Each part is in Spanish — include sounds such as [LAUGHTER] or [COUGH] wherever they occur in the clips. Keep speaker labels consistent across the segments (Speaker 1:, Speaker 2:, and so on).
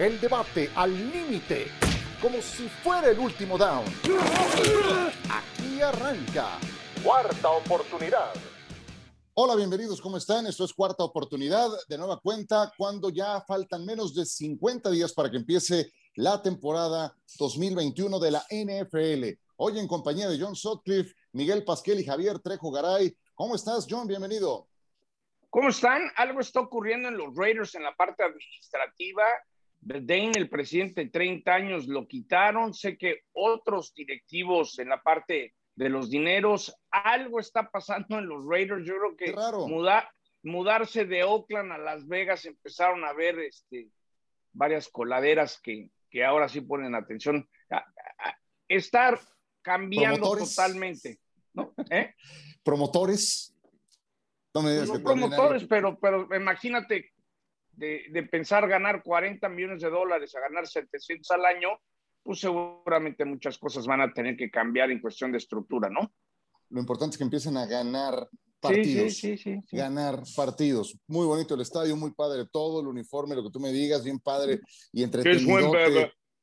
Speaker 1: El debate al límite, como si fuera el último down. Aquí arranca. Cuarta oportunidad. Hola, bienvenidos, ¿cómo están? Esto es Cuarta Oportunidad, de nueva cuenta, cuando ya faltan menos de 50 días para que empiece la temporada 2021 de la NFL. Hoy en compañía de John Sutcliffe, Miguel Pasquel y Javier Trejo Garay. ¿Cómo estás, John? Bienvenido.
Speaker 2: ¿Cómo están? Algo está ocurriendo en los Raiders en la parte administrativa. Dane, el presidente de 30 años, lo quitaron. Sé que otros directivos en la parte de los dineros, algo está pasando en los Raiders. Yo creo que mudarse de Oakland a Las Vegas empezaron a ver este, varias coladeras que, que ahora sí ponen atención. estar cambiando totalmente. ¿no? ¿Eh?
Speaker 1: Promotores.
Speaker 2: No me promotores, pero, pero imagínate de, pensar ganar 40 millones de dólares a ganar 700 al año, pues seguramente muchas cosas van a tener que cambiar en cuestión de estructura, ¿no?
Speaker 1: Lo importante es que empiecen a ganar partidos. Sí, sí, sí, ganar partidos. Muy bonito el estadio, muy padre todo, el uniforme, lo que tú me digas, bien padre y entretenido.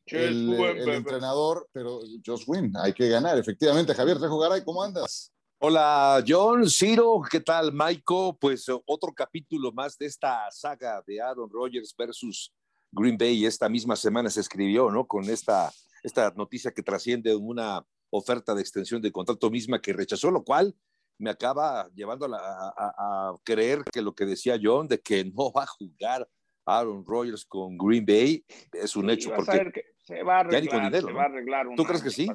Speaker 1: El, el, entrenador, pero just win, hay que ganar, efectivamente. Javier Trejo Garay, ¿cómo andas?
Speaker 3: Hola John, Ciro, ¿qué tal Maiko? Pues eh, otro capítulo más de esta saga de Aaron Rodgers versus Green Bay. Esta misma semana se escribió, ¿no? Con esta, esta noticia que trasciende una oferta de extensión de contrato misma que rechazó, lo cual me acaba llevando a, creer que lo que decía John de que no va a jugar Aaron Rodgers con Green Bay es un hecho porque
Speaker 2: se va a arreglar,
Speaker 3: ¿Tú crees que sí?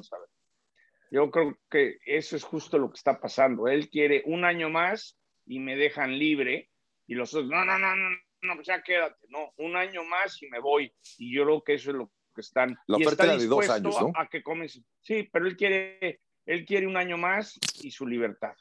Speaker 2: Yo creo que eso es justo lo que está pasando. Él quiere un año más y me dejan libre y los otros, no, no, no, no, no, pues ya quédate, no, un año más y me voy. Y yo creo que eso es lo que están.
Speaker 3: La oferta era de dos años, ¿no?
Speaker 2: A, que comience. Sí, pero él quiere, él quiere un año más y su libertad.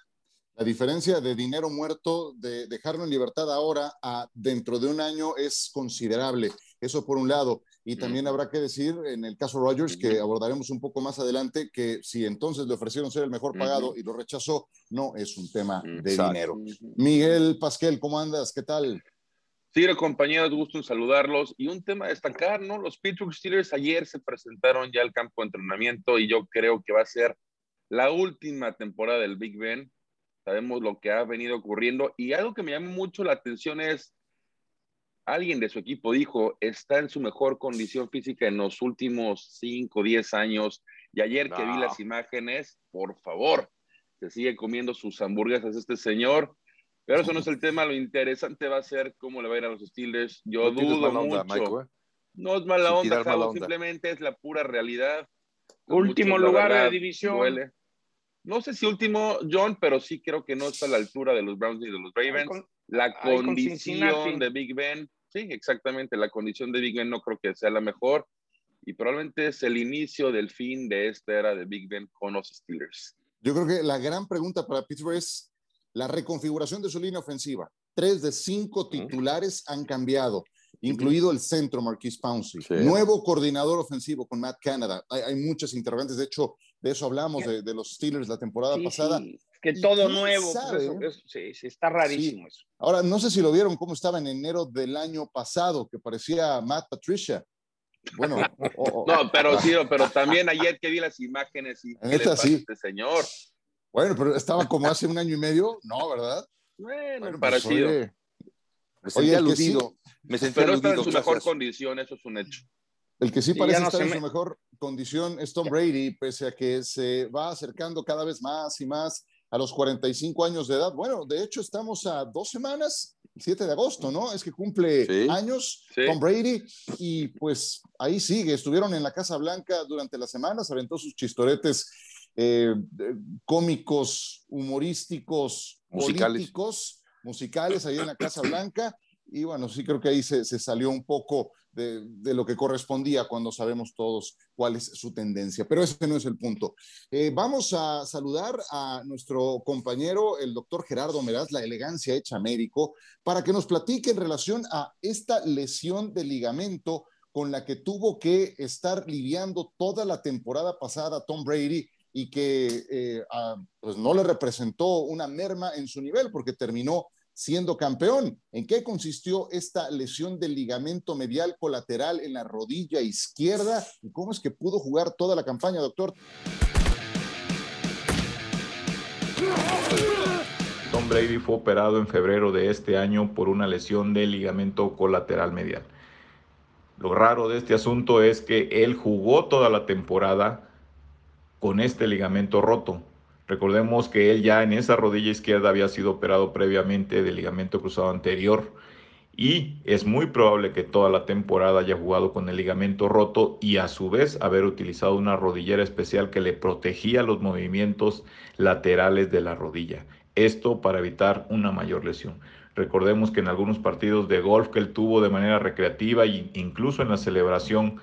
Speaker 1: La diferencia de dinero muerto, de dejarlo en libertad ahora a dentro de un año es considerable. Eso por un lado. Y también habrá que decir, en el caso Rogers, que abordaremos un poco más adelante, que si entonces le ofrecieron ser el mejor pagado y lo rechazó, no es un tema de dinero. Miguel Pasquel, ¿cómo andas? ¿Qué tal?
Speaker 4: Sí, compañeros, gusto en saludarlos. Y un tema a destacar, ¿no? Los Pittsburgh Steelers ayer se presentaron ya al campo de entrenamiento y yo creo que va a ser la última temporada del Big Ben. Sabemos lo que ha venido ocurriendo y algo que me llama mucho la atención es alguien de su equipo dijo, está en su mejor condición física en los últimos 5, 10 años. Y ayer que vi las imágenes, por favor, se sigue comiendo sus hamburguesas este señor. Pero eso no es el tema, lo interesante va a ser cómo le va a ir a los Steelers. Yo dudo mucho. ¿eh? No es mala onda, simplemente es la pura realidad.
Speaker 2: Último lugar de la división.
Speaker 4: No sé si último, John, pero sí creo que no está a la altura de los Browns ni de los Ravens. La condición de Big Ben, sí, exactamente, la condición de Big Ben no creo que sea la mejor y probablemente es el inicio del fin de esta era de Big Ben con los Steelers.
Speaker 1: Yo creo que la gran pregunta para Pittsburgh es la reconfiguración de su línea ofensiva. Tres de cinco titulares han cambiado, incluido el centro Marquis Pouncey. Nuevo coordinador ofensivo con Matt Canada. Hay, muchas interrogantes, de hecho, de eso hablamos de, los Steelers la temporada pasada
Speaker 2: que todo nuevo. Pues sí, sí, está rarísimo eso.
Speaker 1: Ahora, no sé si lo vieron cómo estaba en enero del año pasado, que parecía Matt Patricia. Bueno, [LAUGHS]
Speaker 4: no, pero sí, pero también ayer que vi las imágenes y
Speaker 1: esta, sí.
Speaker 4: este señor.
Speaker 1: Bueno, pero estaba como hace un año y medio, no, ¿verdad?
Speaker 4: Bueno, pues, parecido.
Speaker 3: me sentí aludido. me
Speaker 4: sentí pero está en su mejor condición, eso es un hecho.
Speaker 1: El que sí parece estar en su mejor condición es Tom Brady, pese a que se va acercando cada vez más y más a los 45 años de edad. Bueno, de hecho estamos a dos semanas, 7 de agosto, ¿no? Es que cumple años Tom Brady y pues ahí sigue. Estuvieron en la Casa Blanca durante la semana, se aventó sus chistoretes eh, cómicos, humorísticos, musicales. políticos, musicales ahí en la Casa Blanca. Y bueno, sí creo que ahí se, se salió un poco de, lo que correspondía cuando sabemos todos cuál es su tendencia. Pero ese no es el punto. Eh, vamos a saludar a nuestro compañero, el doctor Gerardo Meraz, la elegancia hecha médico, para que nos platique en relación a esta lesión de ligamento con la que tuvo que estar lidiando toda la temporada pasada Tom Brady y que eh, pues no le representó una merma en su nivel porque terminó siendo campeón. ¿En qué consistió esta lesión del ligamento medial colateral en la rodilla izquierda? ¿Y cómo es que pudo jugar toda la campaña, doctor?
Speaker 5: Tom Brady fue operado en febrero de este año por una lesión del ligamento colateral medial. Lo raro de este asunto es que él jugó toda la temporada con este ligamento roto. Recordemos que él ya en esa rodilla izquierda había sido operado previamente del ligamento cruzado anterior y es muy probable que toda la temporada haya jugado con el ligamento roto y a su vez haber utilizado una rodillera especial que le protegía los movimientos laterales de la rodilla. Esto para evitar una mayor lesión. Recordemos que en algunos partidos de golf que él tuvo de manera recreativa incluso en la celebración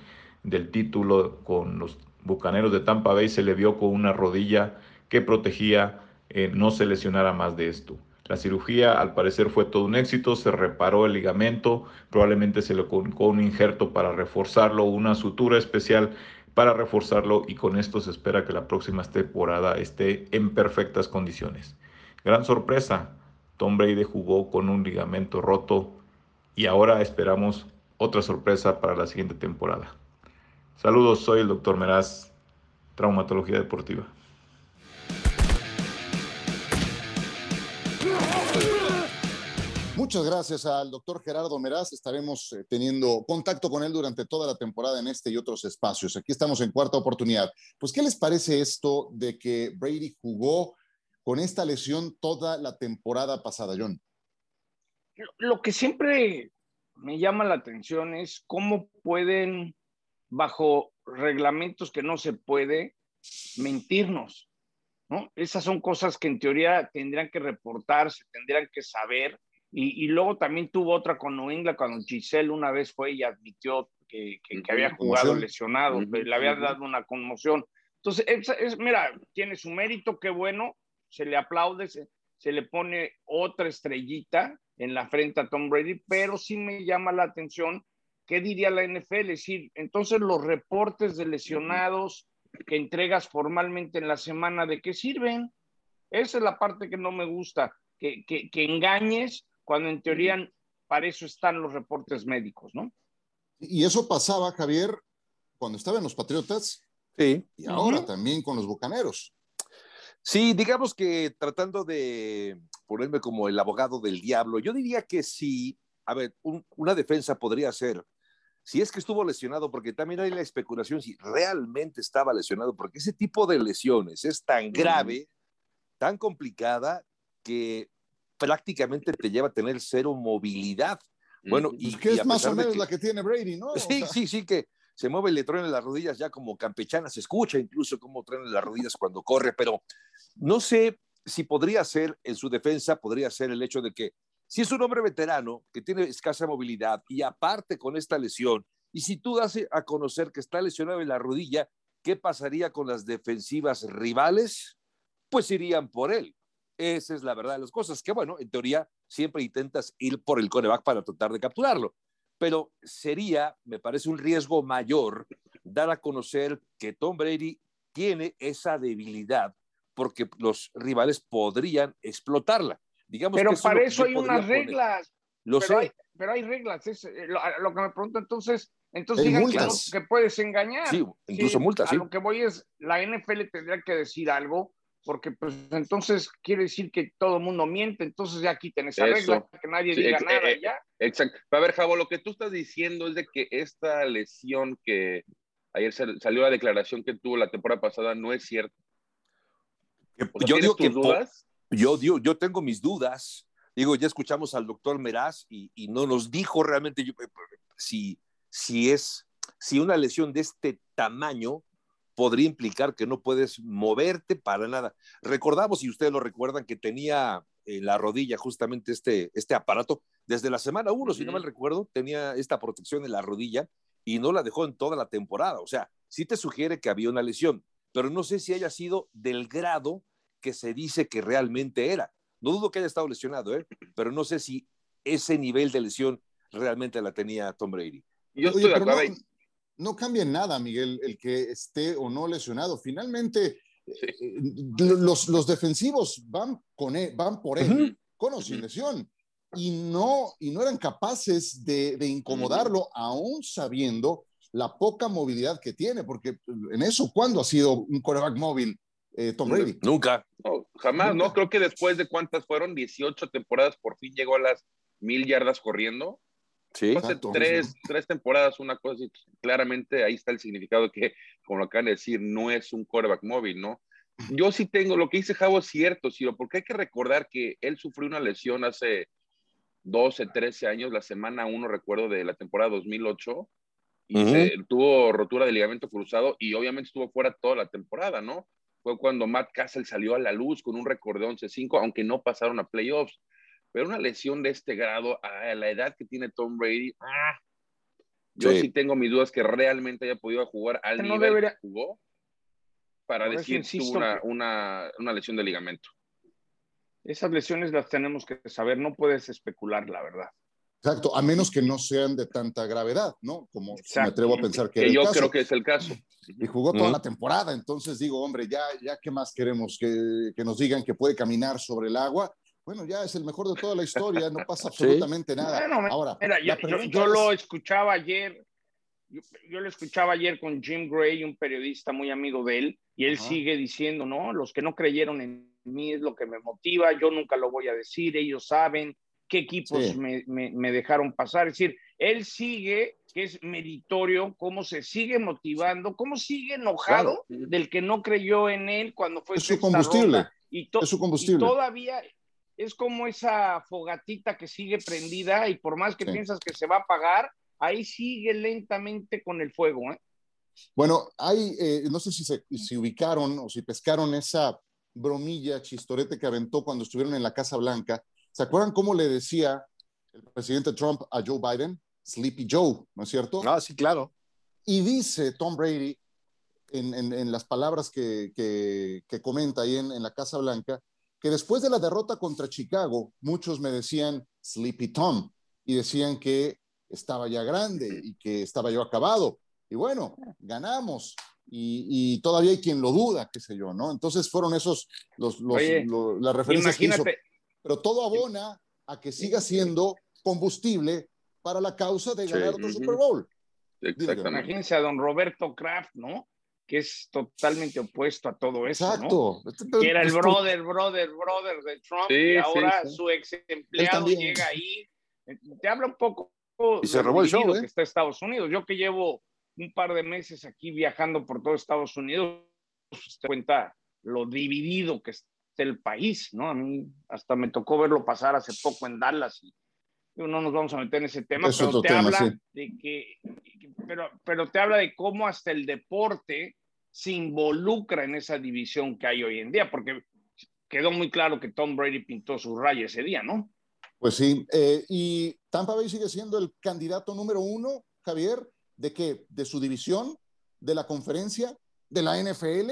Speaker 5: del título con los Bucaneros de Tampa Bay se le vio con una rodilla que protegía eh, no se lesionara más de esto. La cirugía al parecer fue todo un éxito, se reparó el ligamento, probablemente se le colocó un injerto para reforzarlo, una sutura especial para reforzarlo y con esto se espera que la próxima temporada esté en perfectas condiciones. Gran sorpresa, Tom Brady jugó con un ligamento roto y ahora esperamos otra sorpresa para la siguiente temporada. Saludos, soy el doctor Meraz, Traumatología Deportiva.
Speaker 1: Muchas gracias al doctor Gerardo Meraz. Estaremos eh, teniendo contacto con él durante toda la temporada en este y otros espacios. Aquí estamos en cuarta oportunidad. Pues, ¿qué les parece esto de que Brady jugó con esta lesión toda la temporada pasada, John?
Speaker 2: Lo que siempre me llama la atención es cómo pueden, bajo reglamentos que no se puede, mentirnos. ¿no? Esas son cosas que en teoría tendrían que reportarse, tendrían que saber y, luego también tuvo otra con New England cuando Giselle una vez fue y admitió que, que, había jugado lesionado, le había dado una conmoción. Entonces, es, mira, tiene su mérito, qué bueno, se le aplaude, se, se, le pone otra estrellita en la frente a Tom Brady, pero sí me llama la atención, ¿qué diría la NFL? Es decir, entonces los reportes de lesionados que entregas formalmente en la semana, ¿de qué sirven? Esa es la parte que no me gusta, que, que, que engañes cuando en teoría para eso están los reportes médicos, ¿no?
Speaker 1: Y eso pasaba, Javier, cuando estaba en los Patriotas.
Speaker 3: Sí.
Speaker 1: Y ahora también con los Bucaneros.
Speaker 3: Sí, digamos que tratando de ponerme como el abogado del diablo, yo diría que sí, a ver, una defensa podría ser, si es que estuvo lesionado, porque también hay la especulación si realmente estaba lesionado, porque ese tipo de lesiones es tan grave, tan complicada, que prácticamente te lleva a tener cero movilidad. Bueno,
Speaker 1: y, que es más o menos la que tiene Brady, ¿no?
Speaker 3: Sí, sí, sí, que se mueve, le truena las rodillas ya como campechana, se escucha incluso cómo truena las rodillas cuando corre, pero no sé si podría ser, en su defensa, podría ser el hecho de que si es un hombre veterano que tiene escasa movilidad y aparte con esta lesión, y si tú das a conocer que está lesionado en la rodilla, ¿qué pasaría con las defensivas rivales? Pues irían por él. Esa es la verdad de las cosas, que bueno, en teoría siempre intentas ir por el coreback para tratar de capturarlo, pero sería, me parece un riesgo mayor dar a conocer que Tom Brady tiene esa debilidad porque los rivales podrían explotarla. Digamos
Speaker 2: pero para eso hay unas reglas.
Speaker 3: Lo
Speaker 2: pero
Speaker 3: sé.
Speaker 2: Hay, pero hay reglas. Es, eh, lo, que me pregunto entonces, entonces digan que, puedes engañar.
Speaker 3: Sí, incluso multas.
Speaker 2: A lo que voy es, la NFL tendría que decir algo porque pues entonces quiere decir que todo el mundo miente, entonces ya quiten esa regla, que nadie diga nada
Speaker 4: eh,
Speaker 2: ya.
Speaker 4: Exacto. A ver, Javo, lo que tú estás diciendo es de que esta lesión que ayer salió la declaración que tuvo la temporada pasada no es cierto.
Speaker 3: yo digo que dudas? Yo, yo, yo tengo mis dudas. Digo, ya escuchamos al doctor Meraz y, y no nos dijo realmente yo, si, si es, si una lesión de este tamaño podría implicar que no puedes moverte para nada. Recordamos, y ustedes lo recuerdan, que tenía en la rodilla justamente este, este aparato desde la semana uno, si no mal recuerdo, tenía esta protección en la rodilla y no la dejó en toda la temporada. O sea, sí te sugiere que había una lesión, pero no sé si haya sido del grado que se dice que realmente era. No dudo que haya estado lesionado, ¿eh? pero no sé si ese nivel de lesión realmente la tenía Tom Brady.
Speaker 1: Yo estoy de acuerdo no cambia nada, Miguel, el que esté o no lesionado. Finalmente, eh, los, los, defensivos van, con él, van por él, con o sin lesión. y no, y no eran capaces de, incomodarlo, aún sabiendo la poca movilidad que tiene, porque en eso, ¿cuándo ha sido un coreback móvil eh, Tom Brady?
Speaker 3: Nunca.
Speaker 4: jamás, ¿no? Creo que después de cuántas fueron, 18 temporadas, por fin llegó a las mil yardas corriendo. Sí. Tres, tres, temporadas, una cosa, claramente ahí está el significado que, como lo acaban de decir, no es un coreback móvil, ¿no? Yo sí tengo, lo que dice Javo es cierto, Ciro, porque hay que recordar que él sufrió una lesión hace 12, 13 años, la semana 1, recuerdo, de la temporada 2008, y tuvo rotura de ligamento cruzado y obviamente estuvo fuera toda la temporada, ¿no? Fue cuando Matt Castle salió a la luz con un récord de 11-5, aunque no pasaron a playoffs. Pero una lesión de este grado, a la edad que tiene Tom Brady, ah, yo sí. tengo mis dudas que realmente haya podido jugar al nivel que jugó para decir que una, una, una lesión de ligamento.
Speaker 2: Esas lesiones las tenemos que saber, no puedes especular, la verdad.
Speaker 1: Exacto, a menos que no sean de tanta gravedad, ¿no? Como me atrevo a pensar que,
Speaker 4: que yo creo que es el caso.
Speaker 1: Y jugó toda la temporada, entonces digo, hombre, ya, ya qué más queremos que, que, nos digan que puede caminar sobre el agua. Bueno, ya es el mejor de toda la historia, no pasa [LAUGHS] absolutamente nada. Ahora,
Speaker 2: yo, lo escuchaba ayer, yo, lo escuchaba ayer con Jim Gray, un periodista muy amigo de él, y él sigue diciendo, no, los que no creyeron en mí es lo que me motiva, yo nunca lo voy a decir, ellos saben, qué equipos me, me, dejaron pasar. Es decir, él sigue, que es meritorio, cómo se sigue motivando, cómo sigue enojado del que no creyó en él cuando fue
Speaker 1: es su combustible.
Speaker 2: Y, es su combustible. todavía es como esa fogatita que sigue prendida y por más que piensas que se va a apagar, ahí sigue lentamente con el fuego. ¿eh?
Speaker 1: Bueno, hay, eh, no sé si se si ubicaron o si pescaron esa bromilla chistorete que aventó cuando estuvieron en la Casa Blanca ¿Se acuerdan cómo le decía el presidente Trump a Joe Biden? Sleepy Joe, ¿no es cierto?
Speaker 3: Ah, sí, claro.
Speaker 1: Y dice Tom Brady, en, las palabras que, que, comenta ahí en, la Casa Blanca, que después de la derrota contra Chicago, muchos me decían Sleepy Tom y decían que estaba ya grande y que estaba yo acabado. Y bueno, ganamos. Y, todavía hay quien lo duda, qué sé yo, ¿no? Entonces fueron esos los, las referencias que hizo pero todo abona a que siga siendo combustible para la causa de ganar otro Super Bowl.
Speaker 2: Imagínense a don Roberto Kraft, ¿no? Que es totalmente opuesto a todo eso. Exacto. ¿no? que era el brother, brother, brother de Trump y ahora su ex empleado llega ahí. Te habla un poco
Speaker 1: y se robó el show,
Speaker 2: ¿eh? que está Estados Unidos. Yo que llevo un par de meses aquí viajando por todo Estados Unidos, pues, te cuenta lo dividido que está el país, ¿no? A mí hasta me tocó verlo pasar hace poco en Dallas y no nos vamos a meter en ese tema, pero te habla de que, pero, pero te habla de cómo hasta el deporte se involucra en esa división que hay hoy en día, porque quedó muy claro que Tom Brady pintó su raya ese día, ¿no?
Speaker 1: Pues sí, eh, y Tampa Bay sigue siendo el candidato número uno, Javier, de que de su división, de la conferencia, de la NFL,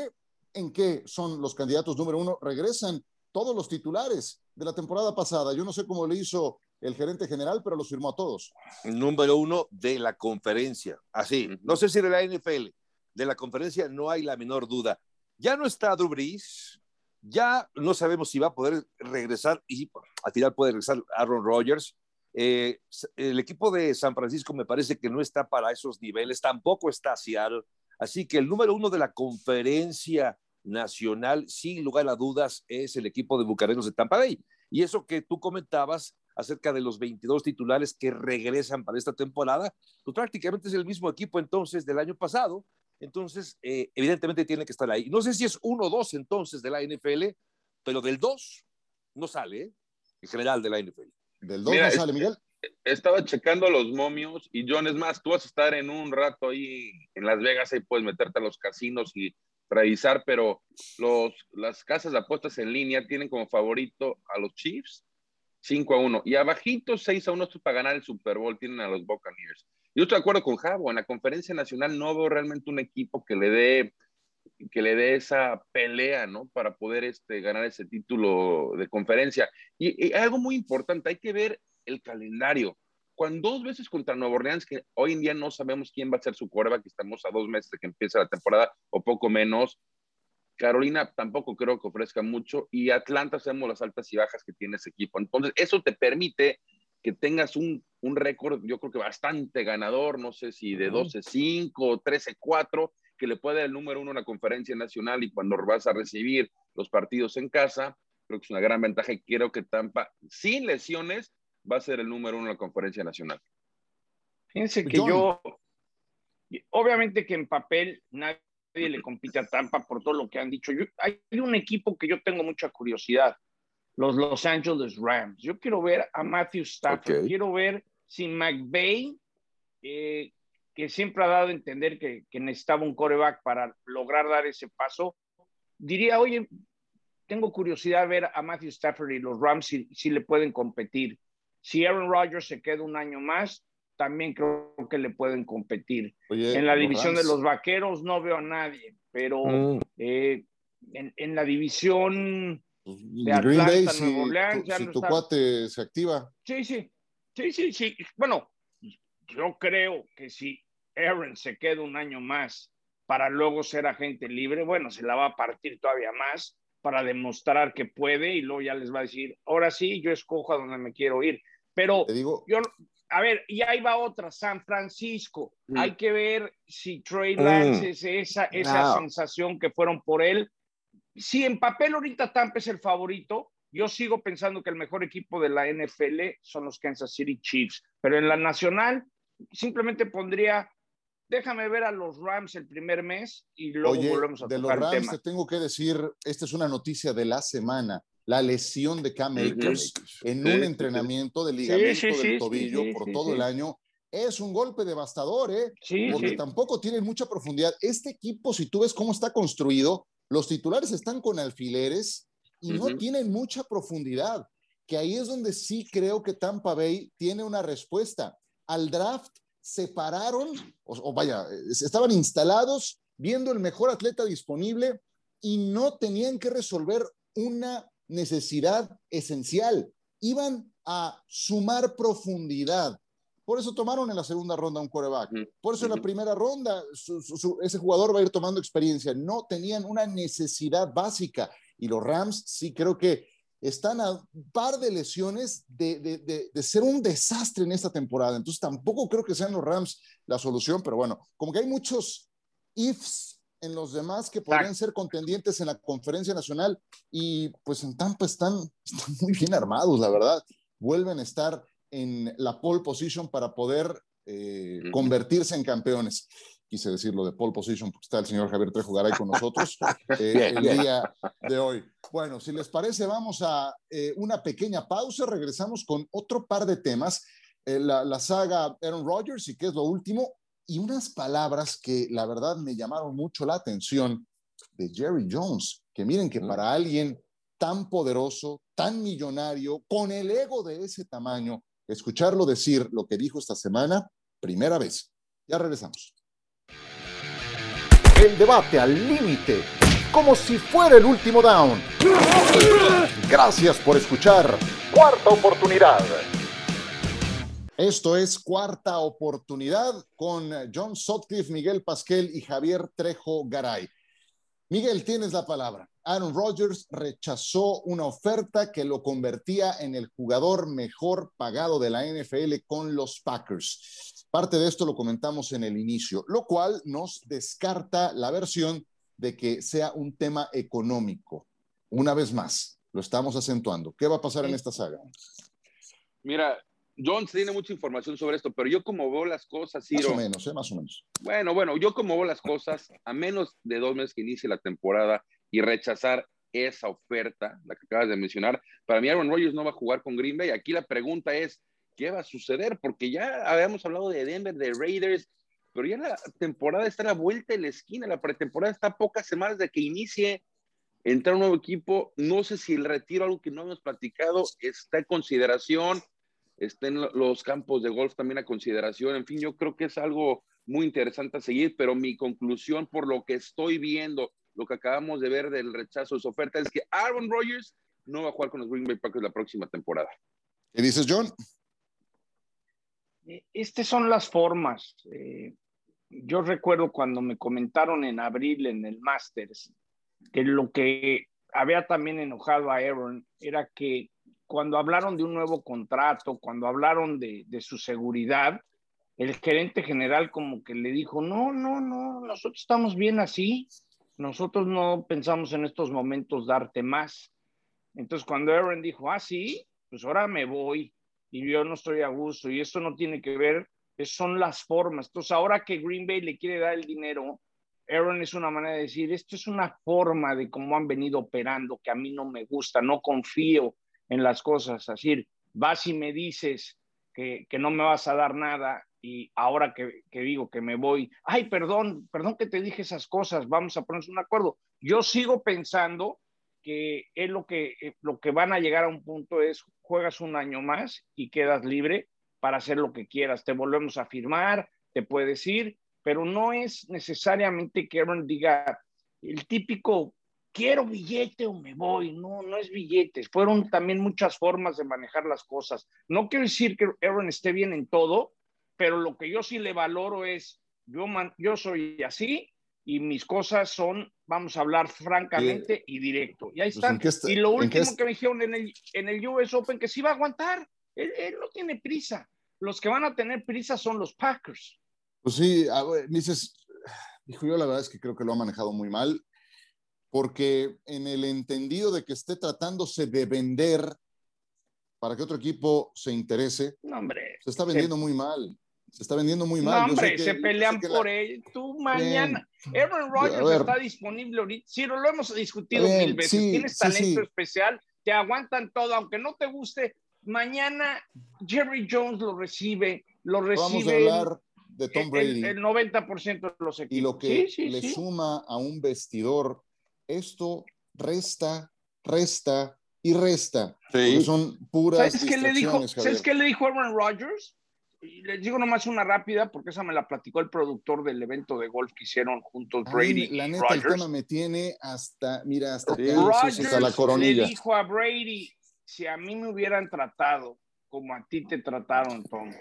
Speaker 1: en qué son los candidatos número uno. Regresan todos los titulares de la temporada pasada. Yo no sé cómo le hizo el gerente general, pero los firmó a todos.
Speaker 3: Número uno de la conferencia. Así, no sé si de la NFL, de la conferencia no hay la menor duda. Ya no está Drew ya no sabemos si va a poder regresar y al final puede regresar Aaron Rodgers. Eh, el equipo de San Francisco me parece que no está para esos niveles, tampoco está Seattle. Así que el número uno de la conferencia nacional, sin lugar a dudas, es el equipo de Bucareros de Tampa Bay. Y eso que tú comentabas acerca de los 22 titulares que regresan para esta temporada, pues prácticamente es el mismo equipo entonces del año pasado. Entonces, eh, evidentemente tiene que estar ahí. No sé si es uno o dos entonces de la NFL, pero del dos no sale, ¿eh? en general de la NFL.
Speaker 1: Del dos no sale, Miguel.
Speaker 4: Estaba checando los momios y John, es más, tú vas a estar en un rato ahí en Las Vegas, y puedes meterte a los casinos y revisar, pero los, las casas de apuestas en línea tienen como favorito a los Chiefs 5 a 1 y abajito 6 a 1 para ganar el Super Bowl tienen a los Buccaneers. Yo estoy de acuerdo con Javo, en la conferencia nacional no veo realmente un equipo que le dé que le dé esa pelea, ¿no? Para poder este, ganar ese título de conferencia. Y, y, algo muy importante, hay que ver el calendario. Cuando dos veces contra Nueva Orleans, que hoy en día no sabemos quién va a ser su que estamos a dos meses de que empiece la temporada o poco menos, Carolina tampoco creo que ofrezca mucho y Atlanta sabemos las altas y bajas que tiene ese equipo. Entonces, eso te permite que tengas un, un récord, yo creo que bastante ganador, no sé si de 12-5 o 13-4, que le puede dar el número uno en la conferencia nacional y cuando vas a recibir los partidos en casa, creo que es una gran ventaja y creo que Tampa, sin lesiones, va a ser el número uno en la conferencia nacional.
Speaker 2: Fíjense que yo, obviamente que en papel nadie le compite a Tampa por todo lo que han dicho. hay un equipo que yo tengo mucha curiosidad, los Los Angeles Rams. Yo quiero ver a Matthew Stafford, quiero ver si McVay, eh, que siempre ha dado a entender que, que, necesitaba un coreback para lograr dar ese paso, diría, oye, tengo curiosidad de ver a Matthew Stafford y los Rams si, si le pueden competir. Si Aaron Rodgers se queda un año más, también creo que le pueden competir. en la división de los vaqueros no veo a nadie, pero mm. eh, en, la división
Speaker 1: pues, de Green Bay, si, Orleans, tu, cuate se activa.
Speaker 2: Sí, sí, sí, sí, sí. Bueno, yo creo que si Aaron se queda un año más para luego ser agente libre, bueno, se la va a partir todavía más para demostrar que puede y luego ya les va a decir, ahora sí, yo escojo a donde me quiero ir. Pero digo, yo, a ver, y ahí va otra, San Francisco. Mm. Hay que ver si Trey Lance mm. es esa, esa sensación que fueron por él. Si en papel ahorita Tampa es el favorito, yo sigo pensando que el mejor equipo de la NFL son los Kansas City Chiefs, pero en la nacional simplemente pondría, déjame ver a los Rams el primer mes y luego volvemos a
Speaker 1: de los Rams te tengo que decir, esta es una noticia de la semana la lesión de Cam Akers en un entrenamiento de ligamento del tobillo por todo el año. Es un golpe devastador, ¿eh? Porque tampoco tienen mucha profundidad. Este equipo, si tú ves cómo está construido, los titulares están con alfileres y no tienen mucha profundidad, que ahí es donde sí creo que Tampa Bay tiene una respuesta. Al draft separaron, o vaya, estaban instalados viendo el mejor atleta disponible y no tenían que resolver una necesidad esencial. Iban a sumar profundidad. Por eso tomaron en la segunda ronda un coreback. Por eso en la primera ronda ese jugador va a ir tomando experiencia. No tenían una necesidad básica. Y los Rams sí creo que están a un par de lesiones de, de, de, ser un desastre en esta temporada. Entonces tampoco creo que sean los Rams la solución, pero bueno, como que hay muchos ifs en los demás que podrían ser contendientes en la conferencia nacional y pues en Tampa están, [LAUGHS] están muy bien armados, la verdad. Vuelven a estar en la pole position para poder eh, convertirse en campeones. Quise decirlo de pole position porque está el señor Javier Trejo Garay con nosotros [LAUGHS] eh, el día de hoy. Bueno, si les parece, vamos a eh, una pequeña pausa. Regresamos con otro par de temas. La, la, saga Aaron Rodgers y qué es lo último y unas palabras que la verdad me llamaron mucho la atención de Jerry Jones, que miren que para alguien tan poderoso, tan millonario, con el ego de ese tamaño, escucharlo decir lo que dijo esta semana, primera vez. Ya regresamos. El debate al límite, como si fuera el último down. Gracias por escuchar. Cuarta oportunidad. Esto es cuarta oportunidad con John Sotcliffe, Miguel Pasquel y Javier Trejo Garay. Miguel, tienes la palabra. Aaron Rodgers rechazó una oferta que lo convertía en el jugador mejor pagado de la NFL con los Packers. Parte de esto lo comentamos en el inicio, lo cual nos descarta la versión de que sea un tema económico. Una vez más, lo estamos acentuando. ¿Qué va a pasar en esta saga?
Speaker 4: Mira, Jones tiene mucha información sobre esto, pero yo como veo las cosas, Ciro,
Speaker 1: Más o menos, ¿eh? Más o menos.
Speaker 4: Bueno, bueno, yo como veo las cosas, a menos de dos meses que inicie la temporada y rechazar esa oferta, la que acabas de mencionar, para mí Aaron Rodgers no va a jugar con Green Bay. Aquí la pregunta es, ¿qué va a suceder? Porque ya habíamos hablado de Denver, de Raiders, pero ya la temporada está a la vuelta de la esquina, la pretemporada está a pocas semanas de que inicie, entrar un nuevo equipo, no sé si el retiro, algo que no hemos platicado, está en consideración, estén los campos de golf también a consideración. En fin, yo creo que es algo muy interesante a seguir, pero mi conclusión por lo que estoy viendo, lo que acabamos de ver del rechazo de su oferta, es que Aaron Rodgers no va a jugar con los Green Bay Packers la próxima temporada.
Speaker 1: ¿Qué dices, John?
Speaker 2: Eh, estas son las formas. Eh, yo recuerdo cuando me comentaron en abril en el Masters que lo que había también enojado a Aaron era que cuando hablaron de un nuevo contrato, cuando hablaron de, de su seguridad, el gerente general como que le dijo, no, no, no, nosotros estamos bien así, nosotros no pensamos en estos momentos darte más. Entonces cuando Aaron dijo, ah, sí, pues ahora me voy y yo no estoy a gusto y esto no tiene que ver, son las formas. Entonces ahora que Green Bay le quiere dar el dinero, Aaron es una manera de decir, esto es una forma de cómo han venido operando que a mí no me gusta, no confío en las cosas. Así, vas y me dices que, que no me vas a dar nada y ahora que, que, digo que me voy, ay, perdón, perdón que te dije esas cosas, vamos a ponernos un acuerdo. Yo sigo pensando que es lo que, eh, lo que van a llegar a un punto es, juegas un año más y quedas libre para hacer lo que quieras. Te volvemos a firmar, te puedes ir, pero no es necesariamente que Aaron diga el típico quiero billete o me voy. No, no es billetes. Fueron también muchas formas de manejar las cosas. No quiero decir que Aaron esté bien en todo, pero lo que yo sí le valoro es, yo, yo soy así y mis cosas son, vamos a hablar francamente y directo. Y ahí pues, están. y lo último que me dijeron en el, en el US Open, que sí va a aguantar. Él, no tiene prisa. Los que van a tener prisa son los Packers.
Speaker 1: Pues sí, dices, dijo yo la verdad es que creo que lo ha manejado muy mal, porque en el entendido de que esté tratándose de vender para que otro equipo se interese, se está vendiendo muy mal. Se está vendiendo muy mal.
Speaker 2: No, hombre, se pelean por él. Tú mañana. Aaron Rodgers está disponible ahorita. Sí, lo hemos discutido mil veces. Tienes talento especial, te aguantan todo, aunque no te guste. Mañana Jerry Jones lo recibe, lo recibe.
Speaker 1: Vamos a hablar de Tom Brady.
Speaker 2: El, 90% de los equipos.
Speaker 1: Y lo que le suma a un vestidor, esto resta, resta y resta. Son puras.
Speaker 2: ¿Sabes qué le dijo? ¿Sabes qué le dijo Aaron Rodgers? y les digo nomás una rápida, porque esa me la platicó el productor del evento de golf que hicieron juntos Brady.
Speaker 1: la neta, el tema me tiene hasta, mira, hasta,
Speaker 2: hasta la coronilla. Le dijo a Brady: si a mí me hubieran tratado como a ti te trataron, Tom,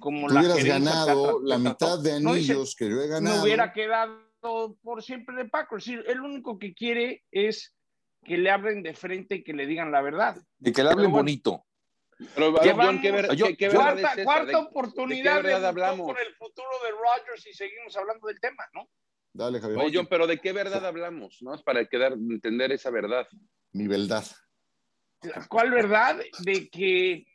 Speaker 2: como
Speaker 1: Tú hubieras ganado la mitad de anillos que yo he ganado.
Speaker 2: Me hubiera quedado por siempre de Paco. Es decir, el único que quiere es que le hablen de frente y que le digan la verdad.
Speaker 3: Y que le hablen bonito.
Speaker 2: Pero, ¿qué, cuarta, oportunidad de, hablamos? con el futuro de Rodgers y seguimos hablando del tema, ¿no?
Speaker 1: Dale, Javier.
Speaker 4: Oye, John, pero ¿de qué verdad hablamos? ¿no? Es para quedar, entender esa verdad.
Speaker 1: Mi verdad.
Speaker 2: ¿Cuál verdad? De que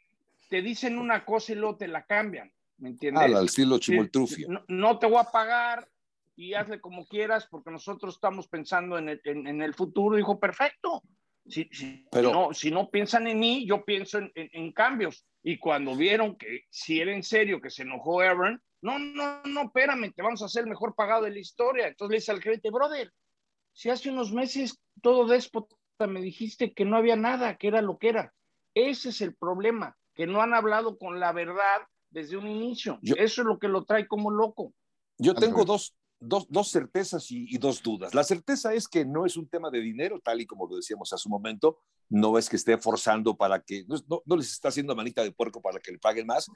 Speaker 2: te dicen una cosa y luego te la cambian, ¿me entiendes?
Speaker 3: Ah, al estilo Chimoltrufia.
Speaker 2: No, no, te voy a pagar y hazle como quieras porque nosotros estamos pensando en el, en el futuro. Dijo, perfecto, si, Pero, no, si no piensan en mí, yo pienso en, cambios. Y cuando vieron que si era en serio que se enojó Aaron, no, no, no, espérame, te vamos a hacer el mejor pagado de la historia. Entonces le dice al gerente, brother, si hace unos meses todo déspota me dijiste que no había nada, que era lo que era. Ese es el problema, que no han hablado con la verdad desde un inicio. Eso es lo que lo trae como loco.
Speaker 3: Yo tengo dos, dos, dos certezas y, dos dudas. La certeza es que no es un tema de dinero, tal y como lo decíamos hace un momento, no es que esté forzando para que, no, no, les está haciendo manita de puerco para que le paguen más,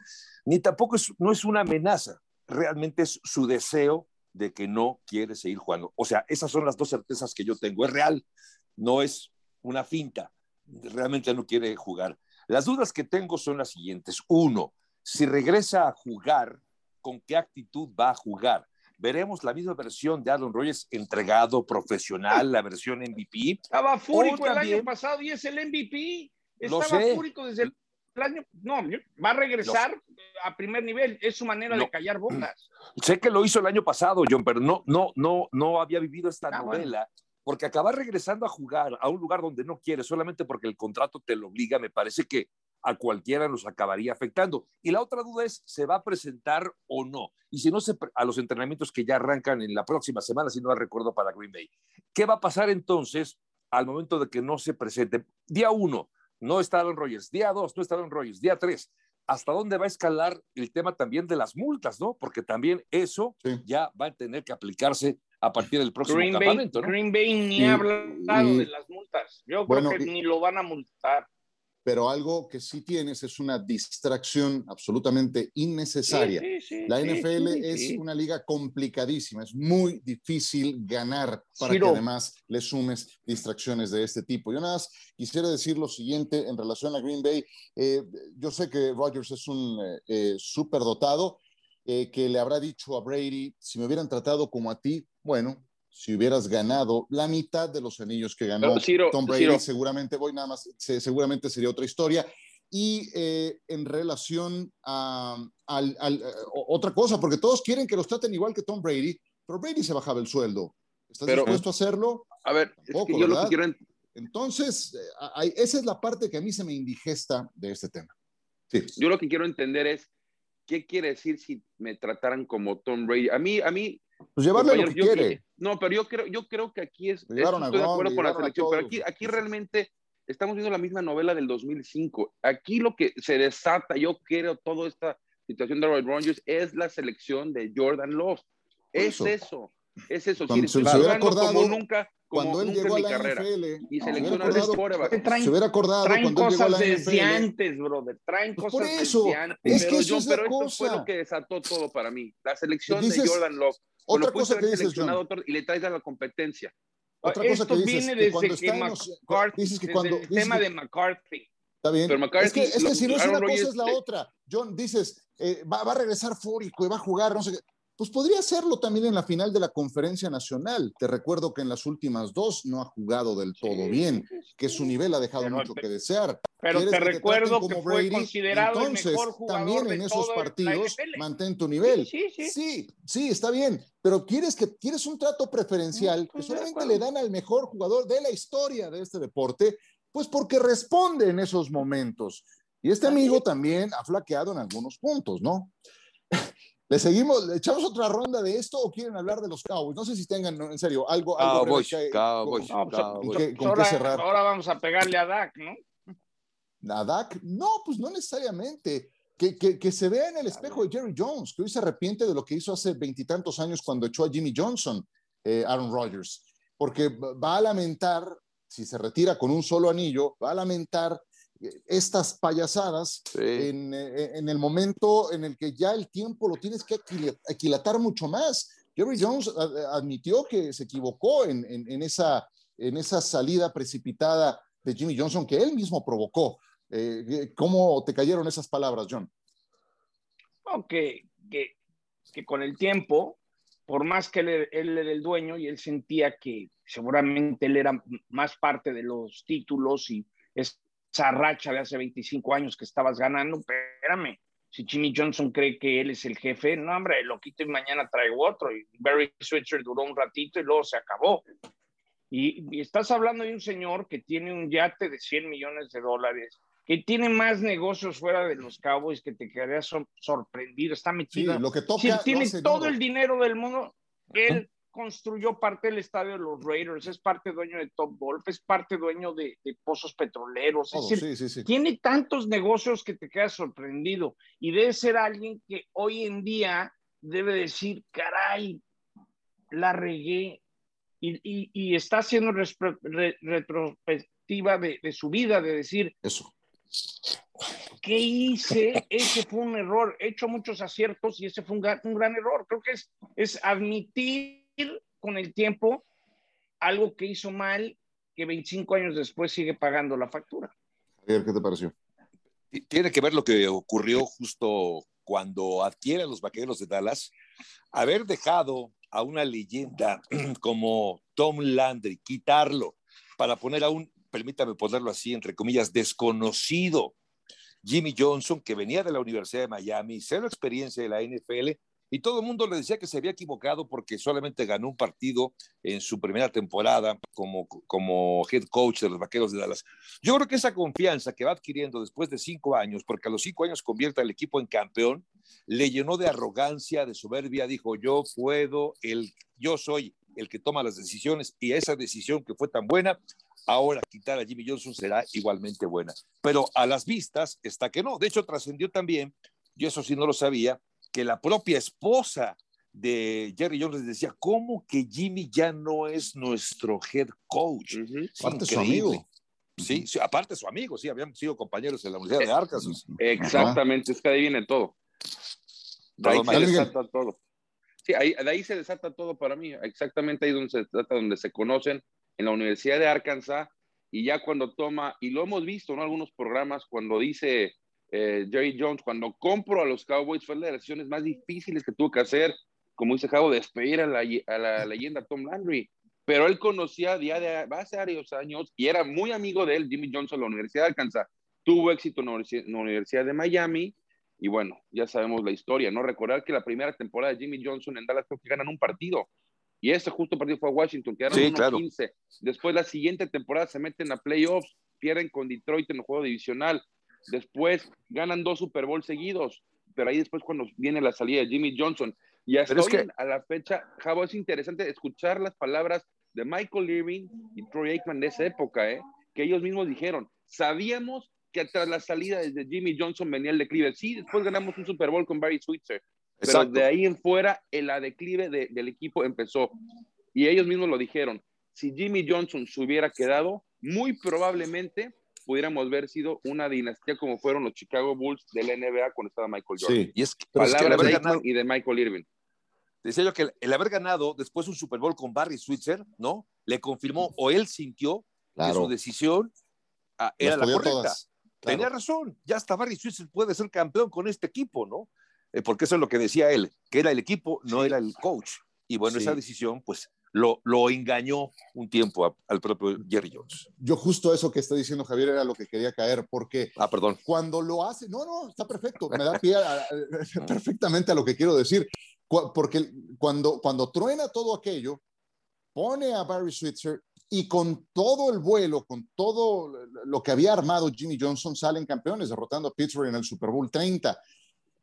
Speaker 3: ni tampoco es, no es una amenaza, realmente es su deseo de que no quiere seguir jugando. O sea, esas son las dos certezas que yo tengo, es real, no es una finta, realmente no quiere jugar. Las dudas que tengo son las siguientes. Uno, si regresa a jugar, ¿con qué actitud va a jugar? Veremos la misma versión de Aaron Rodgers entregado, profesional, la versión MVP.
Speaker 2: Estaba fúrico el año pasado y es el MVP. Estaba fúrico desde el año. No, va a regresar a primer nivel. Es su manera de callar bocas. [CLEARS THROAT]
Speaker 3: Sé que lo hizo el año pasado, John, pero no, no, no, no había vivido esta ah, novela. Porque acabar regresando a jugar a un lugar donde no quiere solamente porque el contrato te lo obliga, me parece que a cualquiera nos acabaría afectando. Y la otra duda es, ¿se va a presentar o no? Y si no, se, a los entrenamientos que ya arrancan en la próxima semana, si no recuerdo, para Green Bay. ¿Qué va a pasar entonces al momento de que no se presente? Día uno, no está Aaron Rodgers. Día dos, no está Aaron Rodgers. Día tres, ¿hasta dónde va a escalar el tema también de las multas, no? Porque también eso ya va a tener que aplicarse a partir del próximo campamento,
Speaker 2: Green Bay ni ha hablado de las multas. Yo creo que ni lo van a multar.
Speaker 1: Pero algo que sí tienes es una distracción absolutamente innecesaria. la NFL es una liga complicadísima, es muy difícil ganar para que además le sumes distracciones de este tipo. Yo nada más quisiera decir lo siguiente en relación a Green Bay. Eh, yo sé que Rodgers es un eh, eh súper dotado, eh, que le habrá dicho a Brady, si me hubieran tratado como a ti, bueno, si hubieras ganado la mitad de los anillos que ganó Tom Brady, seguramente voy nada más, seguramente sería otra historia. Y eh, en relación a, eh, otra cosa, porque todos quieren que los traten igual que Tom Brady, pero Brady se bajaba el sueldo. ¿Estás dispuesto a hacerlo?
Speaker 4: A ver, yo lo que quiero
Speaker 1: Entonces, eh, esa es la parte que a mí se me indigesta de este tema. Sí.
Speaker 4: Yo lo que quiero entender es, ¿qué quiere decir si me trataran como Tom Brady? A mí, a mí
Speaker 1: pues llevarle lo que quiere.
Speaker 4: No, pero yo creo, yo creo que aquí es, estoy de acuerdo con la selección, pero aquí, aquí realmente estamos viendo la misma novela del 2005. Aquí lo que se desata, yo creo, toda esta situación de Roy Rogers es la selección de Jordan Love. Es eso. es eso.
Speaker 1: Cuando
Speaker 4: se,
Speaker 1: se hubiera acordado, como nunca, cuando él llegó a la carrera. NFL
Speaker 4: y seleccionó al
Speaker 1: se hubiera acordado
Speaker 2: traen
Speaker 1: cuando
Speaker 2: cosas
Speaker 1: llegó a la
Speaker 2: desde antes, brother. Traen
Speaker 1: pues
Speaker 2: cosas
Speaker 1: por eso,
Speaker 2: desde antes.
Speaker 1: Es que
Speaker 4: pero
Speaker 1: eso
Speaker 4: yo,
Speaker 1: es
Speaker 4: pero esto
Speaker 1: cosa.
Speaker 4: fue lo que desató todo para mí. La selección
Speaker 1: Dices,
Speaker 4: de Jordan Love.
Speaker 1: Otra cosa que dices, John.
Speaker 4: y le traes a la competencia.
Speaker 1: Otra
Speaker 2: Esto
Speaker 1: cosa que dices,
Speaker 2: viene
Speaker 1: que cuando
Speaker 2: que
Speaker 1: estamos,
Speaker 2: McCarthy,
Speaker 1: dices que
Speaker 2: desde
Speaker 1: cuando
Speaker 2: el
Speaker 1: dices
Speaker 2: tema
Speaker 1: que-
Speaker 2: de McCarthy.
Speaker 1: Está bien.
Speaker 4: Pero McCarthy,
Speaker 1: es que, es que
Speaker 4: lo-
Speaker 1: si no es
Speaker 4: Aaron
Speaker 1: una cosa es la otra. John, dices, eh, va, va a regresar fúrico y va a jugar, no sé qué. Pues podría hacerlo también en la final de la conferencia nacional. Te recuerdo que en las últimas dos no ha jugado del todo bien, que su nivel ha dejado
Speaker 2: Pero
Speaker 1: mucho
Speaker 2: te-
Speaker 1: que desear.
Speaker 2: Pero
Speaker 1: ¿Quieres
Speaker 2: te
Speaker 1: que te
Speaker 2: recuerdo
Speaker 1: traten
Speaker 2: que fue
Speaker 1: Brady?
Speaker 2: considerado
Speaker 1: Entonces,
Speaker 2: el mejor jugador
Speaker 1: también
Speaker 2: de
Speaker 1: en esos
Speaker 2: toda la
Speaker 1: partidos mantén tu nivel.
Speaker 2: Sí, sí, sí.
Speaker 1: Sí, sí, está bien, pero quieres que quieres un trato preferencial que
Speaker 2: Pues de
Speaker 1: solamente le dan al mejor jugador de la historia de este deporte, pues porque responde en esos momentos. Y este amigo también ha flaqueado en algunos puntos, ¿no? ¿Le seguimos, le echamos otra ronda de esto o quieren hablar de los Cowboys? No sé si tengan, en serio, algo, algo
Speaker 3: Cowboys,
Speaker 1: que-
Speaker 3: Cowboys,
Speaker 1: con-
Speaker 2: No,
Speaker 3: Cowboys.
Speaker 1: ¿con qué- con
Speaker 2: ahora,
Speaker 1: qué cerrar?
Speaker 2: ahora vamos a pegarle a Dak, ¿no?
Speaker 1: ¿A Dak? No, pues no necesariamente. Que, que, que se vea en el espejo de Jerry Jones, que hoy se arrepiente de lo que hizo hace veintitantos años cuando echó a Jimmy Johnson, eh, Aaron Rodgers, porque va a lamentar, si se retira con un solo anillo, va a lamentar estas payasadas
Speaker 3: Sí.
Speaker 1: en, eh, en el momento en el que ya el tiempo lo tienes que aquil- aquilatar mucho más. Jerry Jones a- admitió que se equivocó en, en- en esa, en esa salida precipitada de Jimmy Johnson que él mismo provocó. Eh, ¿Cómo te cayeron esas palabras, John?
Speaker 2: No, que, que, que con el tiempo, por más que él, él era el dueño y él sentía que seguramente él era más parte de los títulos y esa racha de hace 25 años que estabas ganando, espérame, si Jimmy Johnson cree que él es el jefe, no, hombre, lo quito y mañana traigo otro. Y Barry Switzer duró un ratito y luego se acabó. Y, y estás hablando de un señor que tiene un yate de 100 millones de dólares, que tiene más negocios fuera de los Cowboys que te quedarías sor- sorprendido. Está
Speaker 1: Sí,
Speaker 2: metido.
Speaker 1: lo que toca.
Speaker 2: Sí,
Speaker 1: lo
Speaker 2: tiene todo el dinero del mundo. Él construyó parte del estadio de los Raiders, es parte dueño de Top Golf, es parte dueño de, de pozos petroleros. Es decir,
Speaker 1: sí, sí, sí.
Speaker 2: tiene tantos negocios que te quedas sorprendido y debe ser alguien que hoy en día debe decir, caray, la regué y, y- y está haciendo re- retrospectiva de, de su vida, de decir,
Speaker 1: Eso.
Speaker 2: ¿qué hice? Ese fue un error. He hecho muchos aciertos y ese fue un, gran- un gran error. Creo que es, es admitir con el tiempo algo que hizo mal, que 25 años después sigue pagando la factura.
Speaker 1: Javier, ¿qué te pareció?
Speaker 3: Tiene que ver lo que ocurrió justo cuando adquieren los vaqueros de Dallas, haber dejado a una leyenda [CLEARS THROAT] como Tom Landry, quitarlo para poner a un, permítame ponerlo así, entre comillas, desconocido Jimmy Johnson, que venía de la Universidad de Miami, cero experiencia de la NFL, y todo el mundo le decía que se había equivocado porque solamente ganó un partido en su primera temporada como, como head coach de los Vaqueros de Dallas. Yo creo que esa confianza que va adquiriendo después de cinco años, porque a los cinco años convierte al equipo en campeón, le llenó de arrogancia, de soberbia, dijo, yo puedo, el, yo soy el que toma las decisiones y esa decisión que fue tan buena, ahora quitar a Jimmy Johnson será igualmente buena. Pero a las vistas está que no. De hecho, trascendió también, y eso sí no lo sabía, que la propia esposa de Jerry Jones les decía, ¿cómo que Jimmy ya no es nuestro head coach?
Speaker 4: Ujú.
Speaker 3: Es
Speaker 1: Parte su amigo.
Speaker 3: Sí, sí, aparte su amigo, sí, habían sido compañeros en la Universidad de Arkansas.
Speaker 4: Exactamente, es que ahí viene todo. De ahí se desata todo. Sí, ahí, de ahí se desata todo para mí. Exactamente ahí donde se trata, donde se conocen en la Universidad de Arkansas y ya cuando toma, y lo hemos visto en algunos programas, cuando dice eh, Jerry Jones, cuando compro a los Cowboys, fue una de las decisiones más difíciles que tuvo que hacer, como dice Javo, despedir a la, a la [LAUGHS] leyenda Tom Landry. Pero él conocía ya de hace varios años y era muy amigo de él, Jimmy Johnson, en la Universidad de Arkansas. Tuvo éxito en la Universidad de Miami y bueno, ya sabemos la historia, ¿no? Recordar que la primera temporada de Jimmy Johnson en Dallas creo que ganan un partido y ese justo partido fue a Washington, quedaron sí, 15. Después la siguiente temporada se meten a playoffs, pierden con Detroit en el juego divisional. Después ganan dos Super Bowl seguidos, pero ahí después cuando viene la salida de Jimmy Johnson. Y hasta hoy que... a la fecha, Javo, es interesante escuchar las palabras de Michael Irving y Troy Aikman de esa época, ¿eh? que ellos mismos dijeron, sabíamos que tras la salida de Jimmy Johnson venía el declive. Sí, después ganamos un Super Bowl con Barry Switzer, pero de ahí en fuera, el declive del equipo empezó. Y ellos mismos lo dijeron. Si Jimmy Johnson se hubiera quedado, muy probablemente pudiéramos haber sido una dinastía como fueron los Chicago Bulls de la NBA cuando estaba Michael Jordan. Sí,
Speaker 3: y es
Speaker 4: que, Palabras de ganado, y de Michael Irving.
Speaker 3: Decía yo que el, haber ganado después un Super Bowl con Barry Switzer, ¿no? Le confirmó o él sintió que su decisión ah, era la correcta. Tenía razón, ya hasta Barry Switzer puede ser campeón con este equipo, ¿no? Eh, porque eso es lo que decía él, que era el equipo, no era el coach. Y bueno, esa decisión, pues, lo, lo engañó un tiempo al propio Jerry Jones.
Speaker 1: Yo justo eso que está diciendo Javier era lo que quería caer, porque
Speaker 3: ah, perdón.
Speaker 1: cuando lo hace, no, no, está perfecto, me da [LAUGHS] pie perfectamente a lo que quiero decir, porque cuando, cuando truena todo aquello, pone a Barry Switzer y con todo el vuelo, con todo lo que había armado Jimmy Johnson, salen campeones, derrotando a Pittsburgh en el Super Bowl 30.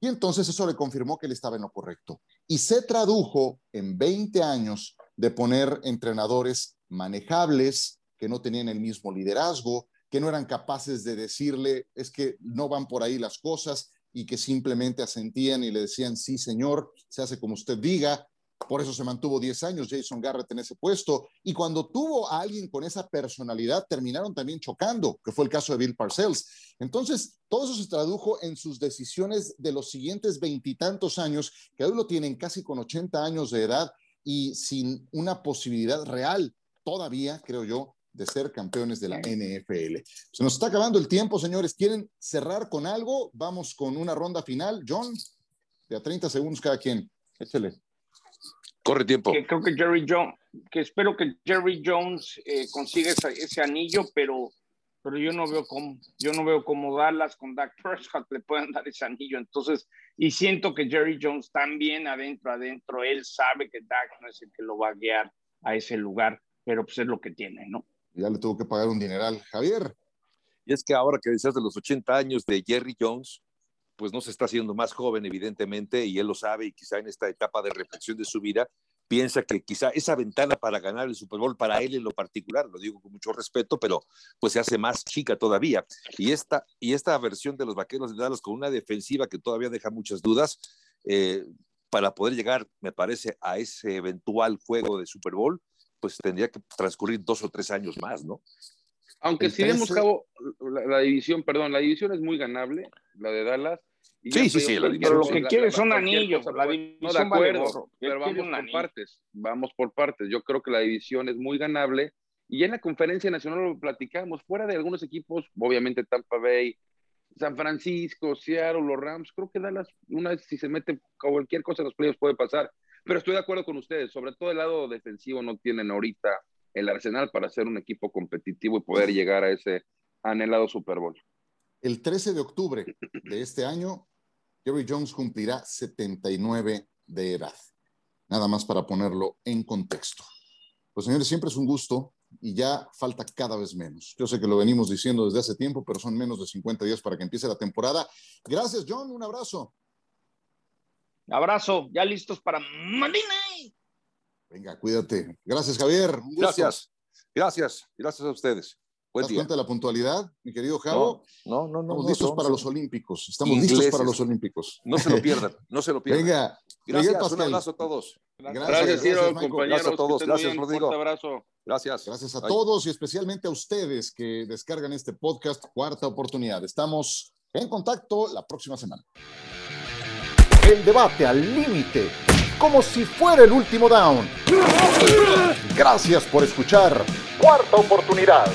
Speaker 1: Y entonces eso le confirmó que él estaba en lo correcto. Y se tradujo en 20 años de poner entrenadores manejables, que no tenían el mismo liderazgo, que no eran capaces de decirle, es que no van por ahí las cosas y que simplemente asentían y le decían, sí, señor, se hace como usted diga, por eso se mantuvo 10 años Jason Garrett en ese puesto. Y cuando tuvo a alguien con esa personalidad, terminaron también chocando, que fue el caso de Bill Parcells. Entonces, todo eso se tradujo en sus decisiones de los siguientes veintitantos años, que hoy lo tienen casi con 80 años de edad y sin una posibilidad real todavía, creo yo, de ser campeones de la NFL. Se nos está acabando el tiempo, señores. ¿Quieren cerrar con algo? Vamos con una ronda final. John, de a 30 segundos cada quien. Échale.
Speaker 3: Corre tiempo.
Speaker 2: Que creo que Jerry Jones, que espero que Jerry Jones eh, consiga ese, anillo, pero, pero yo no veo cómo, yo no veo cómo Dallas con Dak Prescott le puedan dar ese anillo. Entonces, y siento que Jerry Jones también adentro, adentro, él sabe que Dak no es el que lo va a guiar a ese lugar, pero pues es lo que tiene, ¿no?
Speaker 1: Ya le tuvo que pagar un dineral. Javier.
Speaker 3: Y es que ahora que decías de los 80 años de Jerry Jones, pues no se está haciendo más joven, evidentemente, y él lo sabe, y quizá en esta etapa de reflexión de su vida, piensa que quizá esa ventana para ganar el Super Bowl para él en lo particular, lo digo con mucho respeto, pero pues se hace más chica todavía. Y esta, y esta versión de los Vaqueros de Dallas con una defensiva que todavía deja muchas dudas, eh, para poder llegar, me parece, a ese eventual juego de Super Bowl, pues tendría que transcurrir dos o tres años más, ¿no?
Speaker 4: Aunque si vemos, Cabo, la, división, perdón, la división es muy ganable, la de Dallas,
Speaker 3: sí, sí, sí.
Speaker 2: pero lo que quiere son anillos. La división
Speaker 4: no, de acuerdo, pero vamos por partes. Vamos por partes. Yo creo que la división es muy ganable. Y en la conferencia nacional lo platicamos, fuera de algunos equipos, obviamente Tampa Bay, San Francisco, Seattle, los Rams, creo que Dallas, una vez si se mete cualquier cosa en los playoffs puede pasar. Pero estoy de acuerdo con ustedes, sobre todo el lado defensivo no tienen ahorita el arsenal para ser un equipo competitivo y poder llegar a ese anhelado Super Bowl.
Speaker 1: El 13 de octubre de este año, Jerry Jones cumplirá 79 de edad. Nada más para ponerlo en contexto. Pues señores, siempre es un gusto y ya falta cada vez menos. Yo sé que lo venimos diciendo desde hace tiempo, pero son menos de 50 días para que empiece la temporada. Gracias, John. Un abrazo.
Speaker 2: Abrazo. Ya listos para Madina.
Speaker 1: Venga, cuídate. Gracias, Javier.
Speaker 3: Gracias. Gracias. Gracias a ustedes.
Speaker 1: Buen ¿Te das cuenta de la puntualidad, mi querido Javo?
Speaker 3: No, no, no.
Speaker 1: Estamos listos para los Olímpicos. Estamos listos para los Olímpicos.
Speaker 3: No se lo [LAUGHS] pierdan, no se lo pierdan.
Speaker 1: Venga,
Speaker 3: gracias, un abrazo a todos.
Speaker 4: Gracias, gracias, Ciro, compañeros.
Speaker 3: Gracias a todos, gracias, Rodrigo.
Speaker 4: Un abrazo.
Speaker 3: Gracias.
Speaker 1: Gracias a todos y especialmente a ustedes que descargan este podcast, Cuarta Oportunidad. Estamos en contacto la próxima semana.
Speaker 6: El debate al límite, como si fuera el último down. Gracias por escuchar Cuarta Oportunidad.